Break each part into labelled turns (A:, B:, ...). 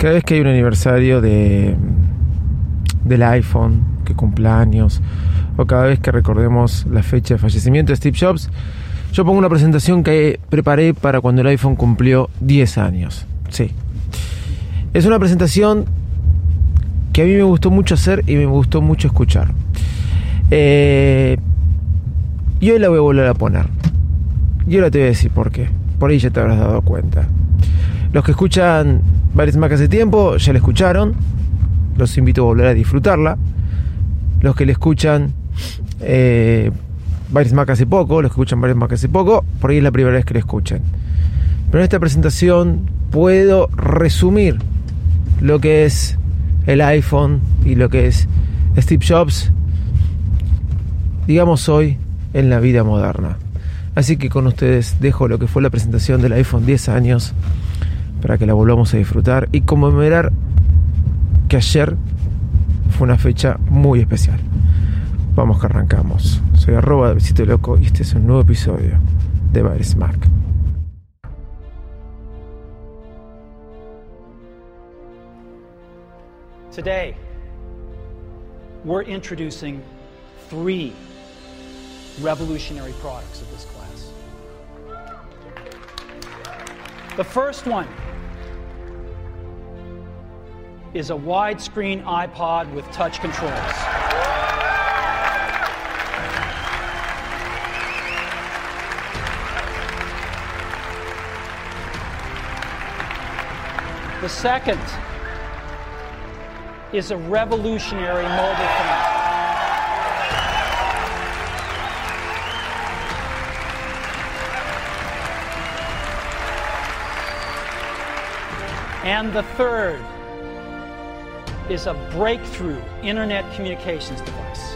A: Cada vez que hay un aniversario de del iPhone que cumpla años o cada vez que recordemos la fecha de fallecimiento de Steve Jobs, yo pongo una presentación que preparé para cuando el iPhone cumplió 10 años. Sí. Es una presentación que a mí me gustó mucho hacer y me gustó mucho escuchar. Eh, y hoy la voy a volver a poner. Y ahora te voy a decir por qué. Por ahí ya te habrás dado cuenta. Los que escuchan Varios Mac hace tiempo ya la escucharon. Los invito a volver a disfrutarla. Los que le escuchan eh, Varios Mac hace poco, los que escuchan Varios Mac hace poco, por ahí es la primera vez que la escuchan. Pero en esta presentación puedo resumir lo que es el iPhone y lo que es Steve Jobs, digamos hoy, en la vida moderna. Así que con ustedes dejo lo que fue la presentación del iPhone 10 años para que la volvamos a disfrutar y conmemorar que ayer fue una fecha muy especial. Vamos que arrancamos. Soy arroba de Visito Loco y este es un nuevo episodio de Bares Mac.
B: Today, we're introducing three revolutionary products of this class. The first one is a widescreen iPod with touch controls. The second is a revolutionary mobile phone. And the third is a breakthrough internet communications device.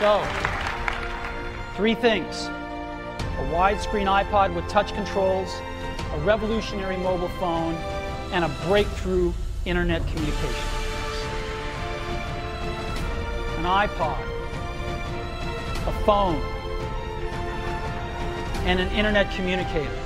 B: So, three things a widescreen iPod with touch controls, a revolutionary mobile phone, and a breakthrough internet communication. An iPod, a phone, and an internet communicator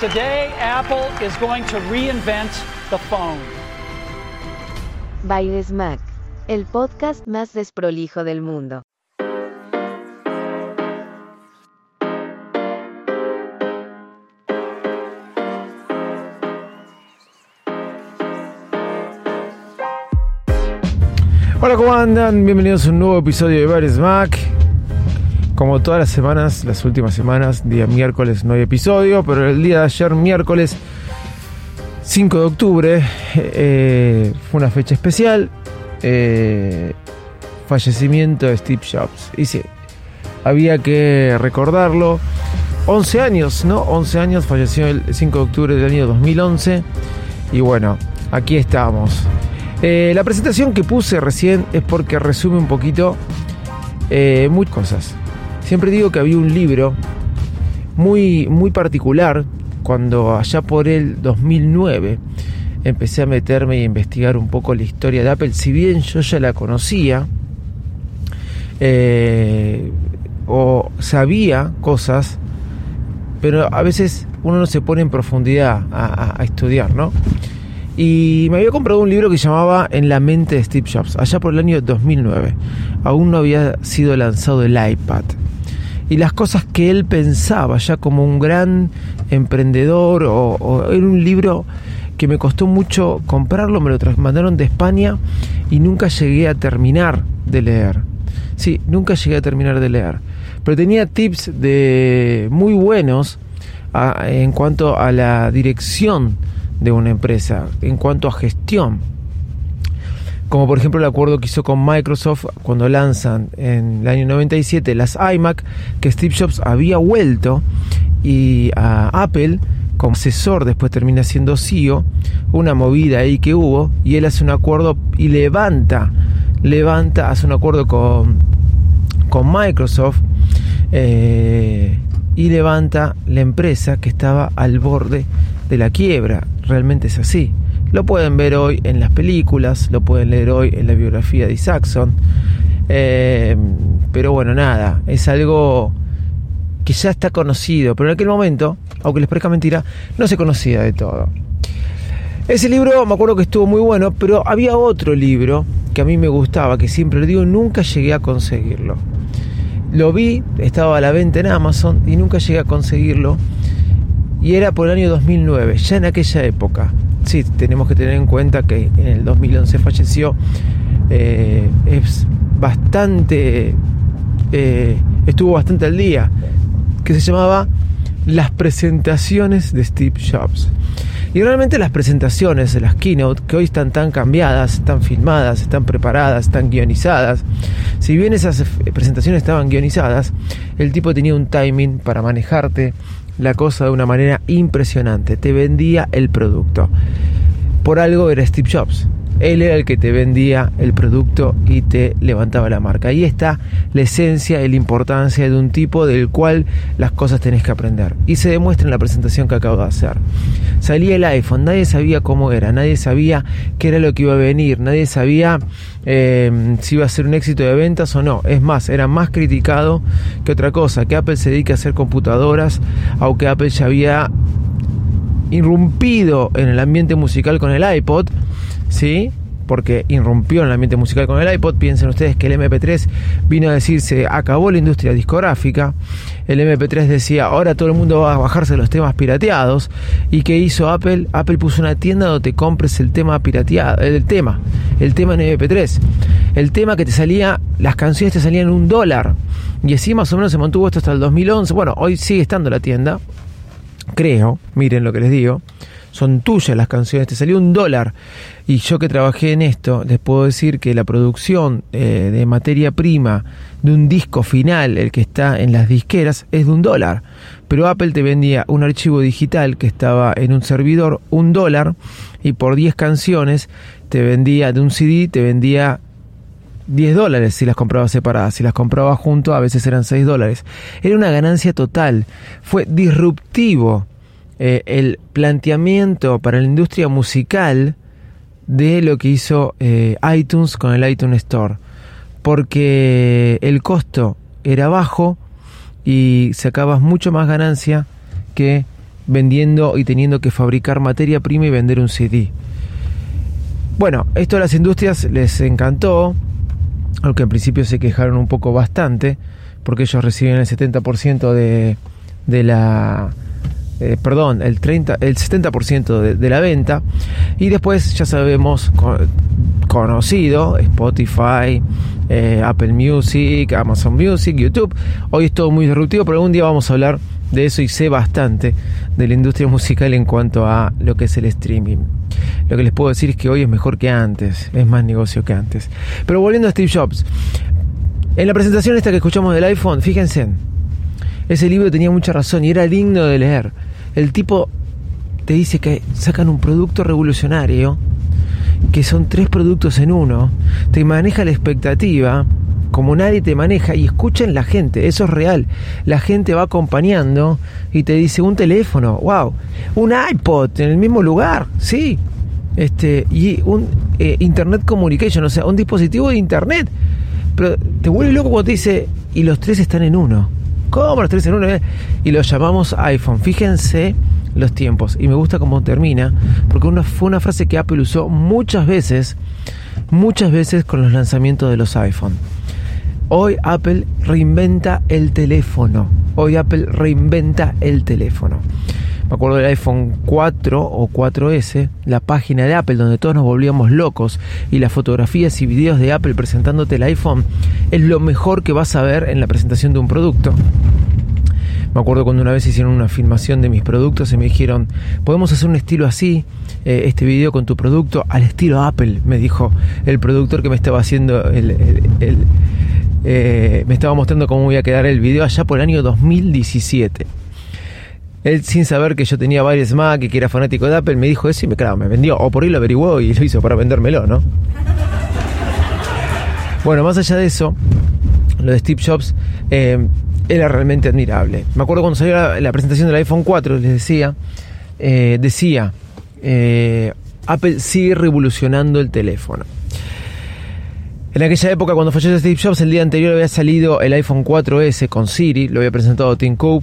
B: today Apple is going to reinvent the phone.
C: By Mac, el podcast más desprolijo del mundo.
A: Hola, ¿cómo andan? Bienvenidos a un nuevo episodio de Bares Mac. Como todas las semanas, las últimas semanas, día miércoles no hay episodio, pero el día de ayer, miércoles 5 de octubre, eh, fue una fecha especial. eh, fallecimiento de Steve Jobs. Y sí, había que recordarlo. 11 años, ¿no? 11 años, falleció el 5 de octubre del año 2011. Y bueno, aquí estamos. Eh, la presentación que puse recién es porque resume un poquito eh, muchas cosas. Siempre digo que había un libro muy, muy particular cuando allá por el 2009 empecé a meterme y a investigar un poco la historia de Apple. Si bien yo ya la conocía eh, o sabía cosas, pero a veces uno no se pone en profundidad a, a- estudiar, ¿no? Y me había comprado un libro que llamaba En la mente de Steve Jobs, allá por el año 2009. Aún no había sido lanzado el iPad. Y las cosas que él pensaba ya como un gran emprendedor, o, era un libro que me costó mucho comprarlo, me lo mandaron de España y nunca llegué a terminar de leer. Sí, nunca llegué a terminar de leer. Pero tenía tips de muy buenos a- en cuanto a la dirección de una empresa, en cuanto a gestión. Como por ejemplo el acuerdo que hizo con Microsoft cuando lanzan en el año 97 las iMac, que Steve Jobs había vuelto y a Apple como asesor, después termina siendo CEO, una movida ahí que hubo, y él hace un acuerdo y levanta, levanta, hace un acuerdo con, con Microsoft eh, y levanta la empresa que estaba al borde de la quiebra. Realmente es así. Lo pueden ver hoy en las películas, lo pueden leer hoy en la biografía de Isaacson. Eh, pero bueno, nada, es algo que ya está conocido, pero en aquel momento, aunque les parezca mentira, no se conocía de todo. Ese libro me acuerdo que estuvo muy bueno, pero había otro libro que a mí me gustaba, que siempre lo digo, nunca llegué a conseguirlo. Lo vi, estaba a la venta en Amazon y nunca llegué a conseguirlo. Y era por el año 2009, ya en aquella época. Sí, tenemos que tener en cuenta que en el 2011 falleció. eh, es bastante. eh, estuvo bastante al día. Que se llamaba Las presentaciones de Steve Jobs. Y realmente las presentaciones las keynote, que hoy están tan cambiadas, están filmadas, están preparadas, están guionizadas, si bien esas eh, presentaciones estaban guionizadas, el tipo tenía un timing para manejarte la cosa de una manera impresionante. Te vendía el producto. Por algo era Steve Jobs. Él era el que te vendía el producto y te levantaba la marca. Ahí está la esencia y la importancia de un tipo del cual las cosas tenés que aprender. Y se demuestra en la presentación que acabo de hacer. Salía el iPhone, nadie sabía cómo era, nadie sabía qué era lo que iba a venir, nadie sabía eh, si iba a ser un éxito de ventas o no. Es más, era más criticado que otra cosa, que Apple se dedique a hacer computadoras, aunque Apple ya había irrumpido en el ambiente musical con el iPod, ¿sí? Porque irrumpió en el ambiente musical con el iPod. Piensen ustedes que el MP3 vino a decir se acabó la industria discográfica. El MP3 decía ahora todo el mundo va a bajarse los temas pirateados. ¿Y qué hizo Apple? Apple puso una tienda donde te compres el tema pirateado, el tema, el tema en MP3. El tema que te salía, las canciones te salían un dólar. Y así más o menos se mantuvo esto hasta el 2011. Bueno, hoy sigue estando la tienda creo, miren lo que les digo, son tuyas las canciones, te salió un dólar. Y yo que trabajé en esto, les puedo decir que la producción eh, de materia prima de un disco final, el que está en las disqueras, es de un dólar. Pero Apple te vendía un archivo digital que estaba en un servidor, un dólar, y por 10 canciones te vendía de un CD, te vendía 10 dólares si las compraba separadas, si las compraba junto a veces eran 6 dólares. Era una ganancia total, fue disruptivo eh, el planteamiento para la industria musical de lo que hizo eh, iTunes con el iTunes Store. porque el costo era bajo y sacabas mucho más ganancia que vendiendo y teniendo que fabricar materia prima y vender un CD. Bueno, esto a las industrias les encantó, aunque en principio se quejaron un poco bastante, porque ellos reciben el 70% de, de la eh, perdón, el 30, el 70% de, la venta. Y después ya sabemos, conocido, Spotify, eh, Apple Music, Amazon Music, YouTube. Hoy es todo muy disruptivo, pero algún día vamos a hablar de eso y sé bastante de la industria musical en cuanto a lo que es el streaming. Lo que les puedo decir es que hoy es mejor que antes, es más negocio que antes. Pero volviendo a Steve Jobs, en la presentación esta que escuchamos del iPhone, fíjense, ese libro tenía mucha razón y era digno de leer. El tipo te dice que sacan un producto revolucionario, que son tres productos en uno, te maneja la expectativa, como nadie te maneja y escuchen la gente, eso es real. La gente va acompañando y te dice un teléfono, wow, un iPod en el mismo lugar, sí. Este, y un eh, Internet Communication, o sea, un dispositivo de Internet. Pero te vuelve loco cuando te dice, y los tres están en uno. ¿Cómo los en uno? Y los llamamos iPhone. Fíjense los tiempos. Y me gusta cómo termina, porque una, fue una frase que Apple usó muchas veces, muchas veces con los lanzamientos de los iPhone. Hoy Apple reinventa el teléfono. Hoy Apple reinventa el teléfono. Me acuerdo del iPhone 4 o 4S, la página de Apple donde todos nos volvíamos locos y las fotografías y videos de Apple presentándote el iPhone es lo mejor que vas a ver en la presentación de un producto. Me acuerdo cuando una vez hicieron una filmación de mis productos y me dijeron, podemos hacer un estilo así, eh, este video con tu producto, al estilo Apple, me dijo el productor que me estaba haciendo el, eh, me estaba mostrando cómo iba a quedar el video allá por el año 2017. Él, sin saber que yo tenía varios Mac y que era fanático de Apple, me dijo eso y me, claro, me vendió. O por ahí lo averiguó y lo hizo para vendérmelo, ¿no? Bueno, más allá de eso, lo de Steve Jobs eh, era realmente admirable. Me acuerdo cuando salió la, presentación del iPhone 4, les decía, eh, decía, Apple sigue revolucionando el teléfono. En aquella época, cuando falleció Steve Jobs, el día anterior había salido el iPhone 4S con Siri, lo había presentado Tim Cook.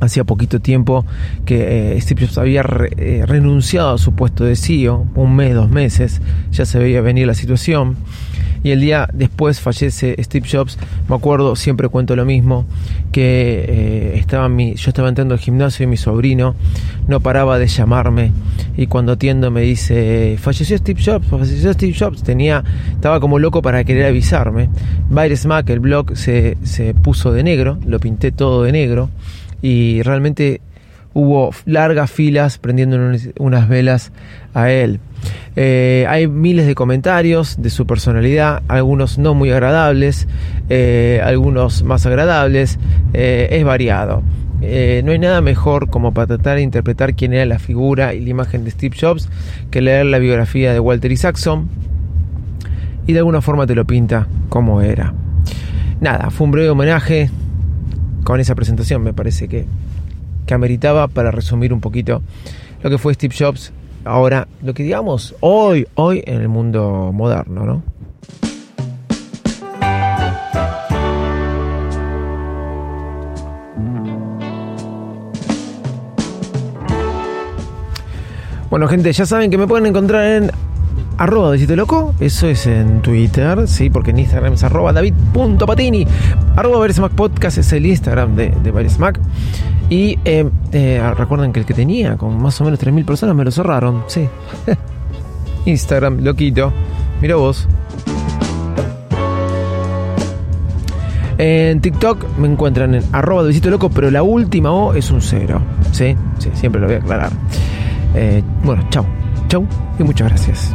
A: Hacía poquito tiempo que eh, Steve Jobs había eh, renunciado a su puesto de CEO, un mes, dos meses, ya se veía venir la situación y el día después fallece Steve Jobs. Me acuerdo, siempre cuento lo mismo, que eh, estaba mi, yo estaba entrando al gimnasio y mi sobrino no paraba de llamarme y cuando atiendo me dice, falleció Steve Jobs, falleció Steve Jobs. Tenía, estaba como loco para querer avisarme. Virus Mac, el blog, se, se puso de negro, lo pinté todo de negro y realmente hubo largas filas prendiendo unas velas a él. Eh, hay miles de comentarios de su personalidad, algunos no muy agradables, eh, algunos más agradables, eh, es variado. no hay nada mejor como para tratar de interpretar quién era la figura y la imagen de Steve Jobs que leer la biografía de Walter Isaacson y de alguna forma te lo pinta como era. Nada, fue un breve homenaje con esa presentación, me parece que que ameritaba para resumir un poquito lo que fue Steve Jobs ahora, lo que digamos hoy, hoy en el mundo moderno, ¿no? Bueno, gente, ya saben que me pueden encontrar en arroba Besito Loco, eso es en Twitter, sí, porque en Instagram es arroba david.patini, arroba Podcast es el Instagram de, de y eh, eh, recuerden que el que tenía con más o menos 3.000 personas me lo cerraron. Sí. Instagram, loquito. Mira vos. En TikTok me encuentran en arroba de loco, pero la última O es un cero. ¿Sí? Sí, siempre lo voy a aclarar. Eh, bueno, chau. Chau y muchas gracias.